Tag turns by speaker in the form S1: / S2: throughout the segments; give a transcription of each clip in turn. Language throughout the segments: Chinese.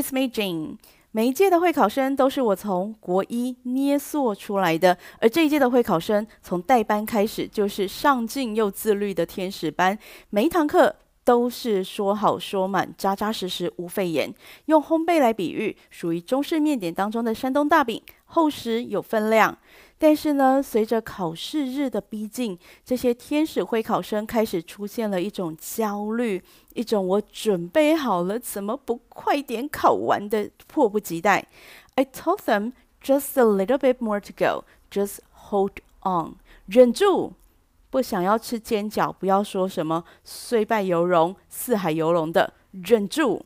S1: It's me, Jane。每一届的会考生都是我从国一捏塑出来的，而这一届的会考生从代班开始就是上进又自律的天使班，每一堂课都是说好说满，扎扎实实无废言。用烘焙来比喻，属于中式面点当中的山东大饼，厚实有分量。但是呢，随着考试日的逼近，这些天使会考生开始出现了一种焦虑，一种我准备好了，怎么不快点考完的迫不及待。I told them just a little bit more to go, just hold on，忍住，不想要吃煎饺，不要说什么虽败犹荣、四海游龙的，忍住。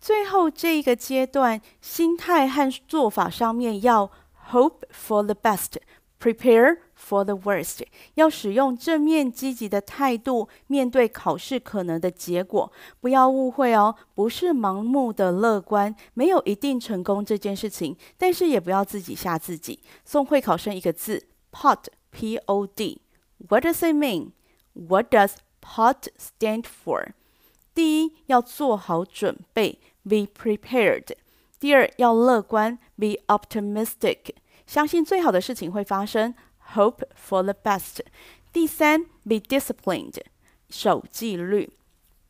S1: 最后这一个阶段，心态和做法上面要 hope for the best。Prepare for the worst，要使用正面积极的态度面对考试可能的结果。不要误会哦，不是盲目的乐观，没有一定成功这件事情。但是也不要自己吓自己。送会考生一个字：Pod，P-O-D。What does it mean? What does Pod stand for? 第一，要做好准备，Be prepared。 第二，要乐观，Be optimistic。相信最好的事情会发生，Hope for the best。第三，Be disciplined，守纪律，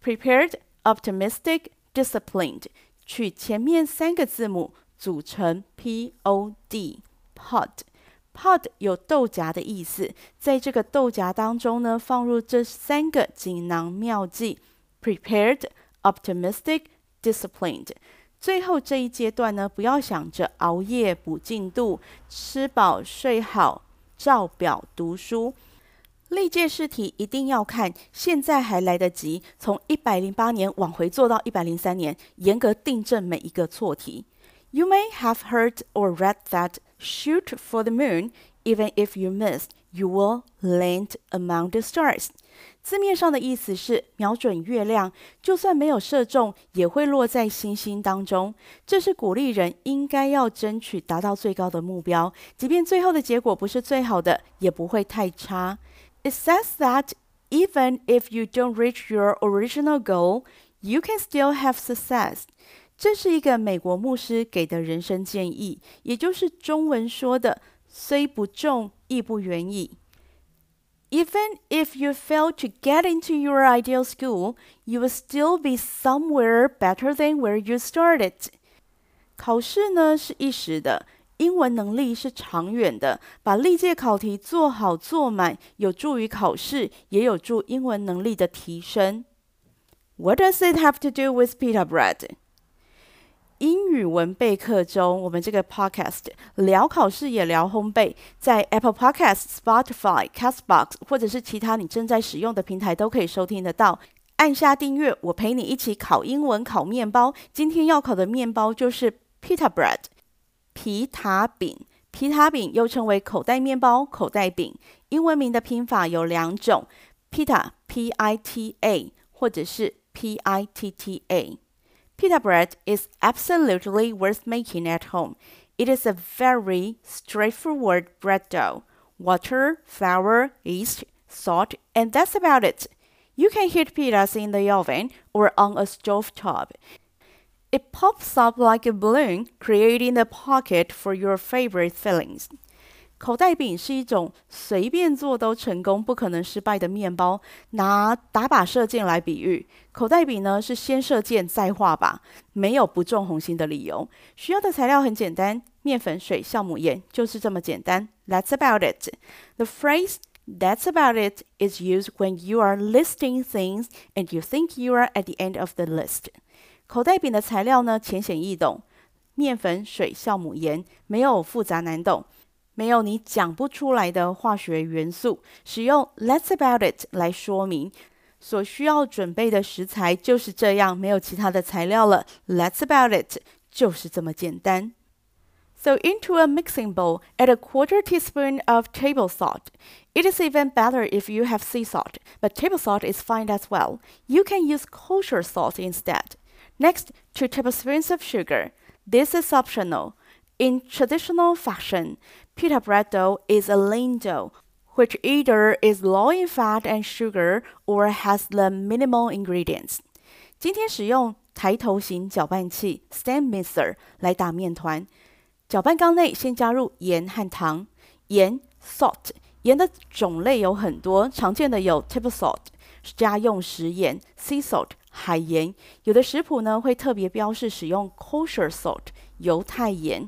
S1: Prepared、optimistic、disciplined，取前面三个字母组成 P O D Pod。Pod 有豆荚的意思，在这个豆荚当中呢，放入这三个锦囊妙计：Prepared、optimistic、disciplined。 最后这一阶段呢，不要想着熬夜补进度，吃饱睡好，照表读书。历届试题一定要看，现在还来得及，从一百零八年往回做到一百零三年，严格订正每一个错题。You may have heard or read that shoot for the moon, even if you miss, you will land among the stars. 字面上的意思是瞄准月亮，就算没有射中，也会落在星星当中。这是鼓励人应该要争取达到最高的目标，即便最后的结果不是最好的，也不会太差。It says that even if you don't reach your original goal, you can still have success。这是一个美国牧师给的人生建议，也就是中文说的“虽不中，亦不远矣”。Even if you fail to get into your ideal school, you will still be somewhere better than where you started. 考试呢是一时的，英文能力是长远的。把历届考题做好做满，有助于考试，也有助英文能力的提升。What does it have to do with pita bread? 英语文备课中，我们这个 podcast 聊考试也聊烘焙，在 Apple Podcast、Spotify、Castbox 或者是其他你正在使用的平台都可以收听得到。按下订阅，我陪你一起考英文、烤面包。今天要考的面包就是 Pita Bread，皮塔饼。皮塔饼又称为口袋面包、口袋饼。英文名的拼法有两种：Pita P-I-T-A，或者是 P-I-T-T-A。Pita bread is absolutely worth making at home. It is a very straightforward bread dough. Water, flour, yeast, salt, and that's about it. You can heat pitas in the oven or on a stove top. It pops up like a balloon, creating a pocket for your favorite fillings. 口袋饼是一种随便做都成功、不可能失败的面包。拿打靶射箭来比喻，口袋饼呢是先射箭再画靶，没有不中红心的理由。需要的材料很简单：面粉、水、酵母、盐，就是这么简单。That's about it. The phrase "That's about it" is used when you are listing things and you think you are at the end of the list. 口袋饼的材料呢浅显易懂：面粉、水、酵母、盐，没有复杂难懂。没有你讲不出来的化学元素，使用 "That's about it" 来说明。所需要准备的食材就是这样，没有其他的材料了。That's about it，就是这么简单。So into a mixing bowl, add a quarter teaspoon of table salt. It is even better if you have sea salt, but table salt is fine as well. You can use kosher salt instead. Next, two tablespoons of sugar. This is optional. In traditional fashion, Pita bread dough is a lean dough, which either is low in fat and sugar or has the minimal ingredients. 今天使用 抬头型搅拌器 （stand mixer） 来打面团。搅拌缸内先加入盐和糖。盐 （salt），盐的种类有很多，常见的有 table salt，家用食盐 （sea salt）、海盐。有的食谱呢会特别标示使用 kosher salt，犹太盐。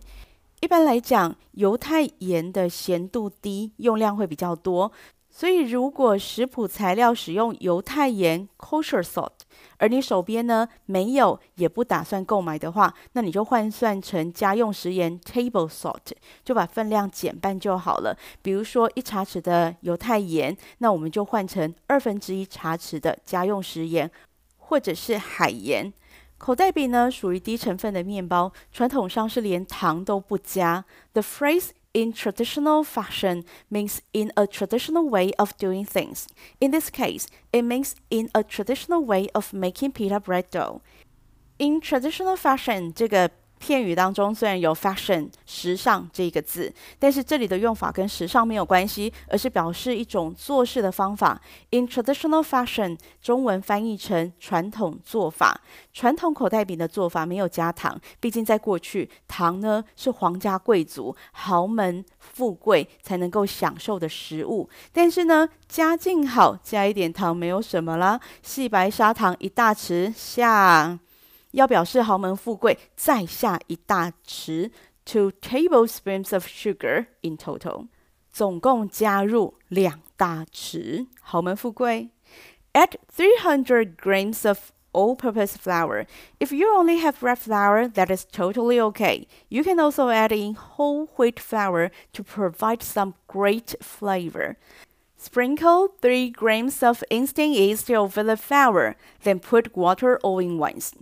S1: 一般来讲，犹太盐的咸度低，用量会比较多。所以，如果食谱材料使用犹太盐 （kosher salt），而你手边呢没有，也不打算购买的话，那你就换算成家用食盐 （table salt），就把分量减半就好了。比如说一茶匙的犹太盐，那我们就换成二分之一茶匙的家用食盐，或者是海盐。口袋饼呢属于低成分的面包，传统上是连糖都不加。The phrase In traditional fashion means in a traditional way of doing things. In this case, it means in a traditional way of making pita bread dough. In traditional fashion 这个 片语当中虽然有 fashion 时尚这个字，但是这里的用法跟时尚没有关系，而是表示一种做事的方法。In traditional fashion，中文翻译成传统做法。传统口袋饼的做法没有加糖，毕竟在过去，糖呢是皇家贵族、豪门富贵才能够享受的食物。但是呢，家境好，加一点糖没有什么啦。细白砂糖一大匙下。要表示豪门富贵，再下一大匙，two tablespoons of sugar in total，总共加入两大匙，豪门富贵。Add three hundred grams of all-purpose flour. If you only have red flour, that is totally okay. You can also add in whole wheat flour to provide some great flavor. Sprinkle three grams of instant yeast over the flour, then put water all in once.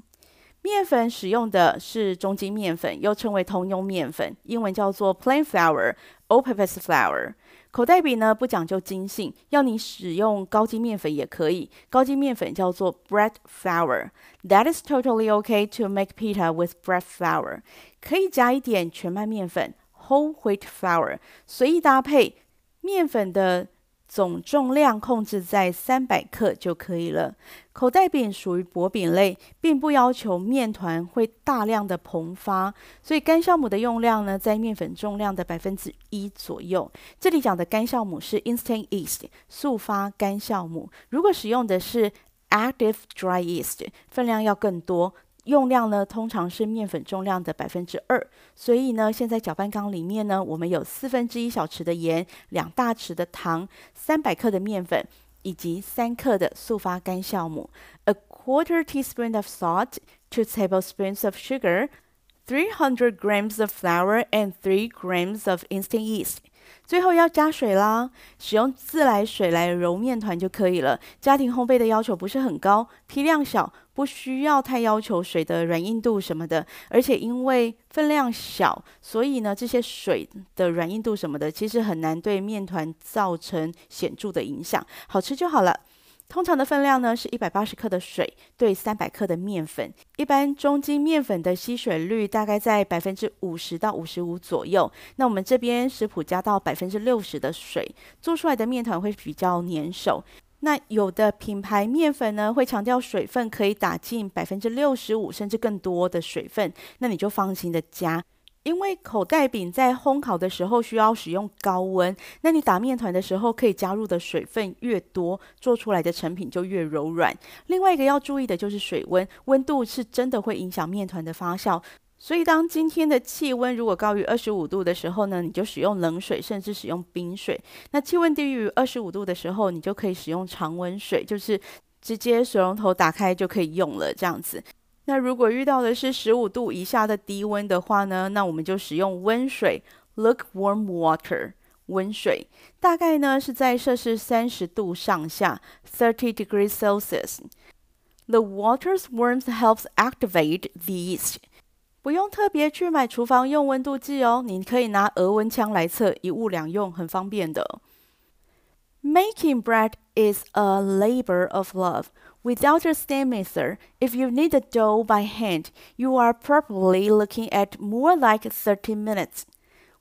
S1: 面粉使用的是中筋面粉，又称为通用面粉，英文叫做 plain flour, all-purpose flour。口袋饼呢不讲究筋性，要你使用高筋面粉也可以，高筋面粉叫做 bread flour。That is totally okay to make pita with bread flour。可以加一点全麦面粉 whole wheat flour，随意搭配面粉的。总重量控制在三百克就可以了。口袋饼属于薄饼类，并不要求面团会大量的膨发，所以干酵母的用量呢，在面粉重量的百分之一左右。这里讲的干酵母是 instant yeast，速发干酵母。如果使用的是 active dry yeast，分量要更多。用量呢，通常是面粉重量的百分之二，所以呢，现在搅拌缸里面呢，我们有四分之一小匙的盐，两大匙的糖，三百克的面粉，以及三克的速发干酵母，a quarter teaspoon of salt, two tablespoons of sugar, three hundred grams of flour, and three grams of instant yeast. 最后要加水啦，使用自来水来揉面团就可以了。家庭烘焙的要求不是很高，批量小，不需要太要求水的软硬度什么的。而且因为分量小，所以呢，这些水的软硬度什么的，其实很难对面团造成显著的影响。好吃就好了。通常的分量呢是一百八十克的水对三百克的面粉，一般中筋面粉的吸水率大概在百分之五十到五十五左右。那我们这边食谱加到百分之六十的水，做出来的面团会比较粘手。那有的品牌面粉呢会强调水分可以打进百分之六十五甚至更多的水分，那你就放心的加。因为口袋饼在烘烤的时候需要使用高温，那你打面团的时候可以加入的水分越多，做出来的成品就越柔软。另外一个要注意的就是水温，温度是真的会影响面团的发酵。所以当今天的气温如果高于二十五度的时候呢，你就使用冷水，甚至使用冰水。那气温低于二十五度的时候，你就可以使用常温水，就是直接水龙头打开就可以用了，这样子。那如果遇到的是十五度以下的低温的话呢，那我们就使用温水，lukewarm water，温水，大概呢是在摄氏三十度上下，thirty degrees Celsius。The water's warmth helps activate the yeast。不用特别去买厨房用温度计哦，你可以拿额温枪来测，一物两用，很方便的。Making bread is a labor of love. Without a stand mixer, if you knead the dough by hand, you are probably looking at more like 30 minutes.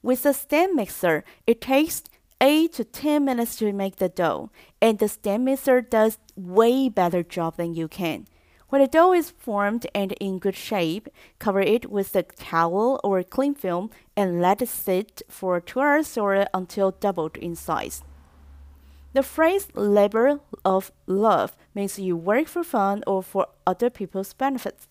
S1: With a stand mixer, it takes 8 to 10 minutes to make the dough, and the stand mixer does way better job than you can. When the dough is formed and in good shape, cover it with a towel or cling film and let it sit for two hours or until doubled in size. The phrase labor of love means you work for fun or for other people's benefits.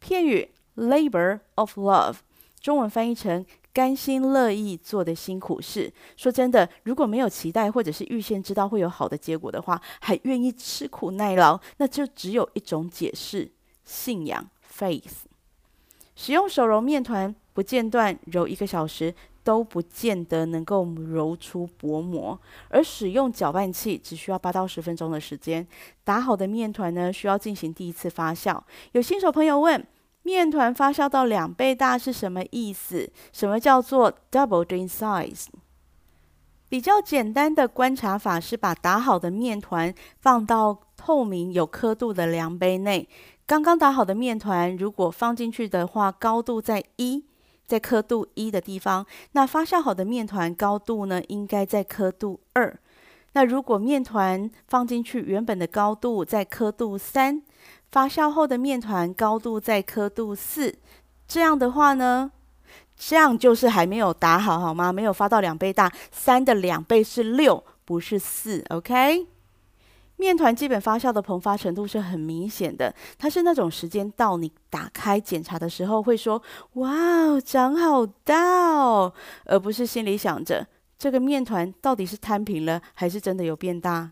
S1: 片语 labor of love，中文翻译成 甘心乐意做的辛苦事。说真的，如果没有期待或者是预先知道会有好的结果的话，还愿意吃苦耐劳，那就只有一种解释：信仰 faith。使用手揉面团不间断揉一个小时。都不见得能够揉出薄膜，而使用搅拌器只需要八到十分钟的时间。打好的面团呢，需要进行第一次发酵。有新手朋友问：面团发酵到两倍大是什么意思？什么叫做 doubled in size？比较简单的观察法是把打好的面团放到透明有刻度的量杯内。刚刚打好的面团如果放进去的话，高度在一。在刻度一的地方，那发酵好的面团高度呢，应该在刻度二。那如果面团放进去原本的高度在刻度三，发酵后的面团高度在刻度四，这样的话呢，这样就是还没有打好，好吗？没有发到两倍大，三的两倍是六，不是四，OK？面团基本发酵的膨发程度是很明显的，它是那种时间到你打开检查的时候会说“哇哦，长好大哦”，而不是心里想着这个面团到底是摊平了还是真的有变大。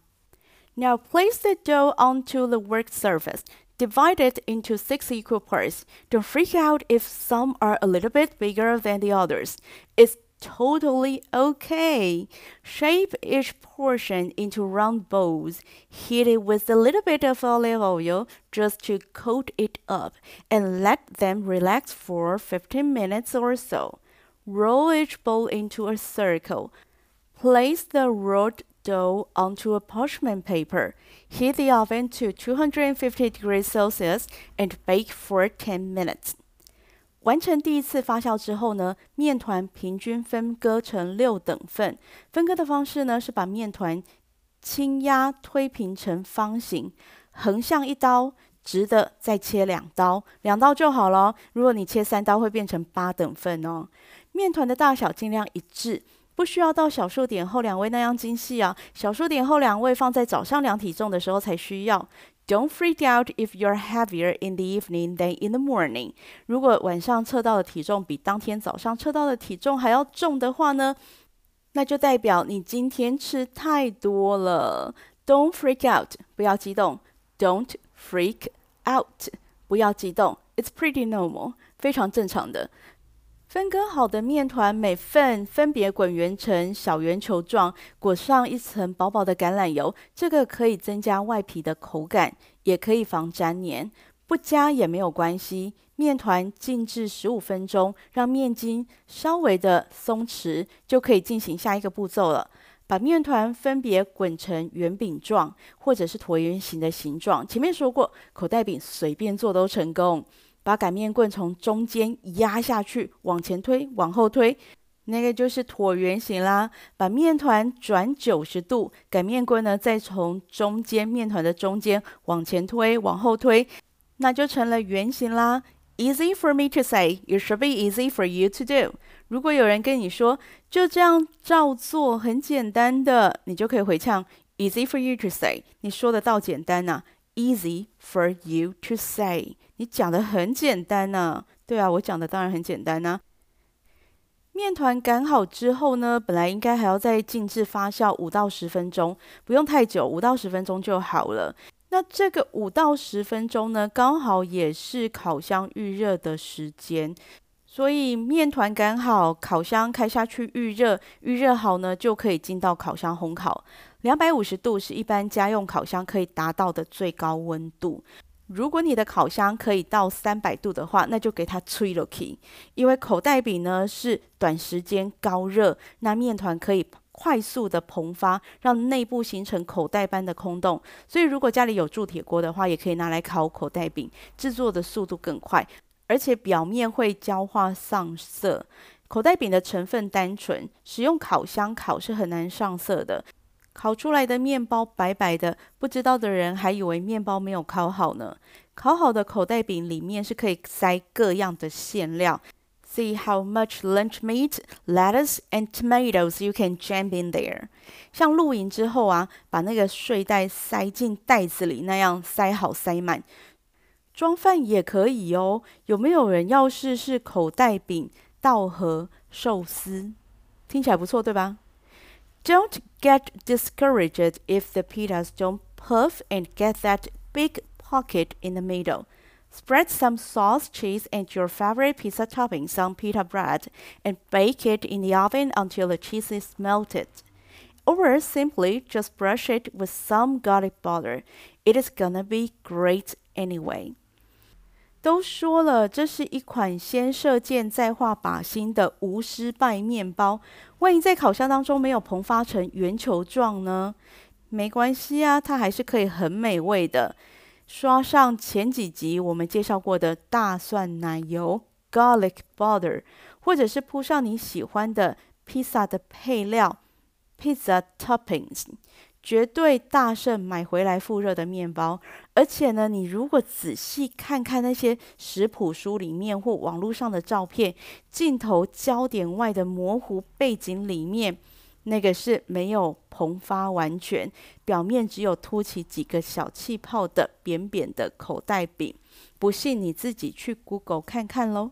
S1: Now place the dough onto the work surface. Divide it into six equal parts. Don't freak out if some are a little bit bigger than the others. It's totally okay. Shape each portion into round balls. Heat it with a little bit of olive oil just to coat it up and let them relax for 15 minutes or so. Roll each ball into a circle. Place the rolled dough onto a parchment paper. Heat the oven to 250 degrees Celsius and bake for 10 minutes. 完成第一次发酵之后呢，面团平均分割成六等份。分割的方式呢，是把面团轻压推平成方形，横向一刀，直的再切两刀，两刀就好了。如果你切三刀，会变成八等份哦。面团的大小尽量一致，不需要到小数点后两位那样精细啊。小数点后两位放在早上量体重的时候才需要。Don't freak out if you're heavier in the evening than in the morning。如果晚上测到的体重比当天早上测到的体重还要重的话呢，那就代表你今天吃太多了。Don't freak out，不要激动。Don't freak out，不要激动。It's pretty normal，非常正常的。分割好的面团，每份分别滚圆成小圆球状，裹上一层薄薄的橄榄油。这个可以增加外皮的口感，也可以防粘黏。不加也没有关系。面团静置十五分钟，让面筋稍微的松弛，就可以进行下一个步骤了。把面团分别滚成圆饼状，或者是椭圆形的形状。前面说过，口袋饼随便做都成功。把擀面棍从中间压下去，往前推，往后推，那个就是椭圆形啦。把面团转九十度，擀面棍呢再从中间面团的中间往前推，往后推，那就成了圆形啦。Easy for me to say, it should be easy for you to do。如果有人跟你说就这样照做，很简单的，你就可以回呛：Easy for you to say，你说的倒简单呐、啊。Easy for you to say。你讲的很简单呢、对啊，我讲的当然很简单呢、面团擀好之后呢，本来应该还要再静置发酵五到十分钟，不用太久，五到十分钟就好了。那这个五到十分钟呢，刚好也是烤箱预热的时间，所以面团擀好，烤箱开下去预热，预热好呢，就可以进到烤箱烘烤。两百五十度是一般家用烤箱可以达到的最高温度。如果你的烤箱可以到三百度的话，那就给它吹落去。因为口袋饼呢是短时间高热，那面团可以快速的膨发，让内部形成口袋般的空洞。所以如果家里有铸铁锅的话，也可以拿来烤口袋饼，制作的速度更快，而且表面会焦化上色。口袋饼的成分单纯，使用烤箱烤是很难上色的。烤出来的面包白白的，不知道的人还以为面包没有烤好呢。烤好的口袋饼里面是可以塞各样的馅料。See how much lunch meat, lettuce, and tomatoes you can jam in there。像露营之后啊，把那个睡袋塞进袋子里那样塞好塞满。装饭也可以哦。有没有人要试试口袋饼稻荷寿司？听起来不错，对吧？Don't get discouraged if the pizzas don't puff and get that big pocket in the middle. Spread some sauce, cheese, and your favorite pizza toppings on pita bread and bake it in the oven until the cheese is melted. Or simply just brush it with some garlic butter. It is gonna be great anyway. 都说了，这是一款先射箭再画靶心的无失败面包。万一在烤箱当中没有膨发成圆球状呢？没关系啊，它还是可以很美味的。刷上前几集我们介绍过的大蒜奶油 （garlic butter），或者是铺上你喜欢的披萨的配料 （pizza toppings），绝对大胜买回来复热的面包。而且呢，你如果仔细看看那些食谱书里面或网络上的照片，镜头焦点外的模糊背景里面。那个是没有膨发完全，表面只有凸起几个小气泡的扁扁的口袋饼，不信你自己去 Google 看看喽。